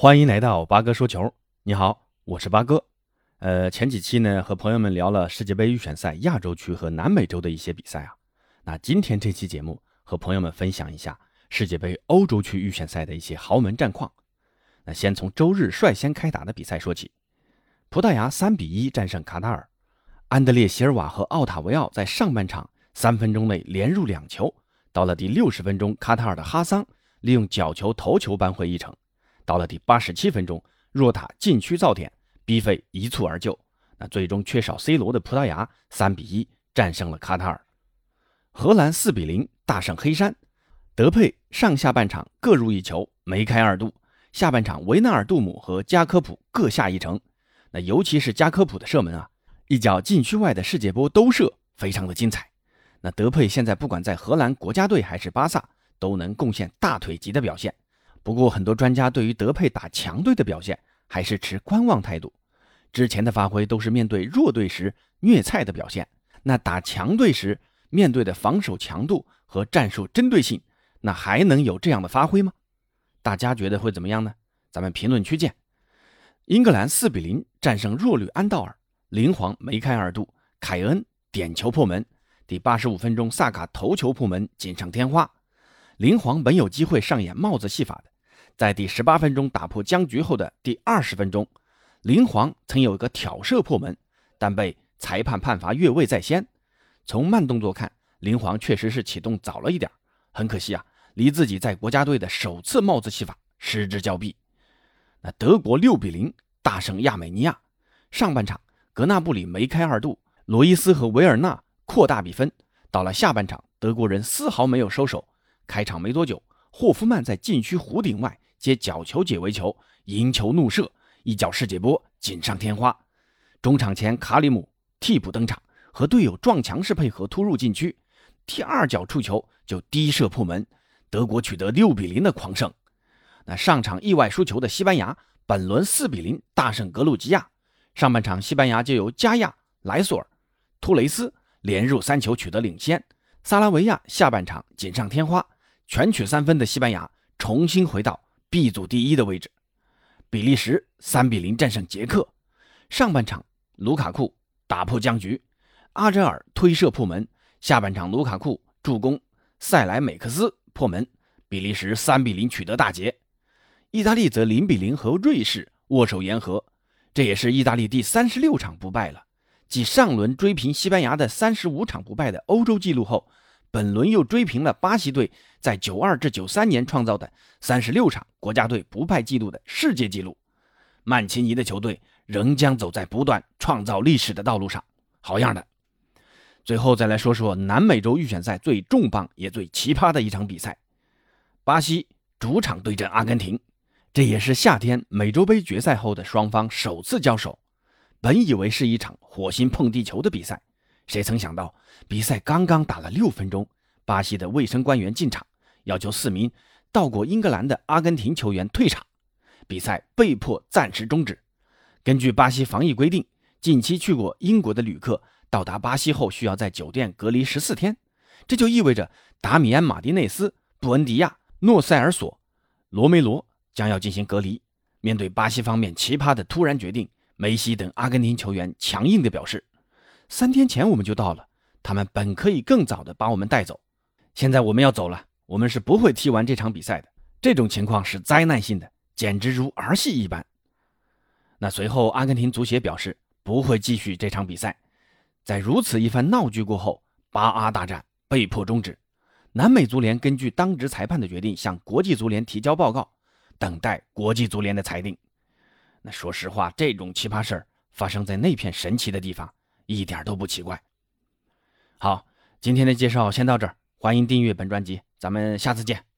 欢迎来到八哥说球。你好，我是八哥。呃，前几期呢和朋友们聊了世界杯预选赛亚洲区和南美洲的一些比赛啊。那今天这期节目和朋友们分享一下世界杯欧洲区预选赛的一些豪门战况。那先从周日率先开打的比赛说起，葡萄牙三比一战胜卡塔尔，安德烈席尔瓦和奥塔维奥在上半场三分钟内连入两球。到了第六十分钟，卡塔尔的哈桑利用角球头球扳回一城。到了第八十七分钟，若塔禁区造点，逼费一蹴而就。那最终缺少 C 罗的葡萄牙三比一战胜了卡塔尔。荷兰四比零大胜黑山，德佩上下半场各入一球，梅开二度。下半场维纳尔杜姆和加科普各下一城。那尤其是加科普的射门啊，一脚禁区外的世界波兜射，非常的精彩。那德佩现在不管在荷兰国家队还是巴萨，都能贡献大腿级的表现。不过，很多专家对于德佩打强队的表现还是持观望态度。之前的发挥都是面对弱队时虐菜的表现，那打强队时面对的防守强度和战术针对性，那还能有这样的发挥吗？大家觉得会怎么样呢？咱们评论区见。英格兰四比零战胜弱旅安道尔，林皇梅开二度，凯恩点球破门。第八十五分钟，萨卡头球破门，锦上添花。林皇本有机会上演帽子戏法的。在第十八分钟打破僵局后的第二十分钟，林皇曾有一个挑射破门，但被裁判判罚越位在先。从慢动作看，林皇确实是启动早了一点，很可惜啊，离自己在国家队的首次帽子戏法失之交臂。那德国六比零大胜亚美尼亚，上半场格纳布里梅开二度，罗伊斯和维尔纳扩大比分。到了下半场，德国人丝毫没有收手，开场没多久，霍夫曼在禁区弧顶外。接角球解围球，赢球怒射，一脚世界波，锦上添花。中场前，卡里姆替补登场，和队友撞墙式配合突入禁区，第二脚触球就低射破门，德国取得六比零的狂胜。那上场意外输球的西班牙，本轮四比零大胜格鲁吉亚。上半场，西班牙就由加亚、莱索尔、托雷斯连入三球取得领先。萨拉维亚下半场锦上添花，全取三分的西班牙重新回到。B 组第一的位置，比利时三比零战胜捷克。上半场，卢卡库打破僵局，阿扎尔推射破门。下半场，卢卡库助攻，塞莱美克斯破门，比利时三比零取得大捷。意大利则零比零和瑞士握手言和，这也是意大利第三十六场不败了，继上轮追平西班牙的三十五场不败的欧洲纪录后。本轮又追平了巴西队在九二至九三年创造的三十六场国家队不败纪录的世界纪录，曼奇尼的球队仍将走在不断创造历史的道路上，好样的！最后再来说说南美洲预选赛最重磅也最奇葩的一场比赛，巴西主场对阵阿根廷，这也是夏天美洲杯决赛后的双方首次交手，本以为是一场火星碰地球的比赛。谁曾想到，比赛刚刚打了六分钟，巴西的卫生官员进场，要求四名到过英格兰的阿根廷球员退场，比赛被迫暂时终止。根据巴西防疫规定，近期去过英国的旅客到达巴西后需要在酒店隔离十四天，这就意味着达米安·马丁内斯、布恩迪亚、诺塞尔索、罗梅罗将要进行隔离。面对巴西方面奇葩的突然决定，梅西等阿根廷球员强硬地表示。三天前我们就到了，他们本可以更早的把我们带走，现在我们要走了，我们是不会踢完这场比赛的。这种情况是灾难性的，简直如儿戏一般。那随后，阿根廷足协表示不会继续这场比赛。在如此一番闹剧过后，巴阿大战被迫终止。南美足联根据当值裁判的决定，向国际足联提交报告，等待国际足联的裁定。那说实话，这种奇葩事儿发生在那片神奇的地方。一点都不奇怪。好，今天的介绍先到这儿，欢迎订阅本专辑，咱们下次见。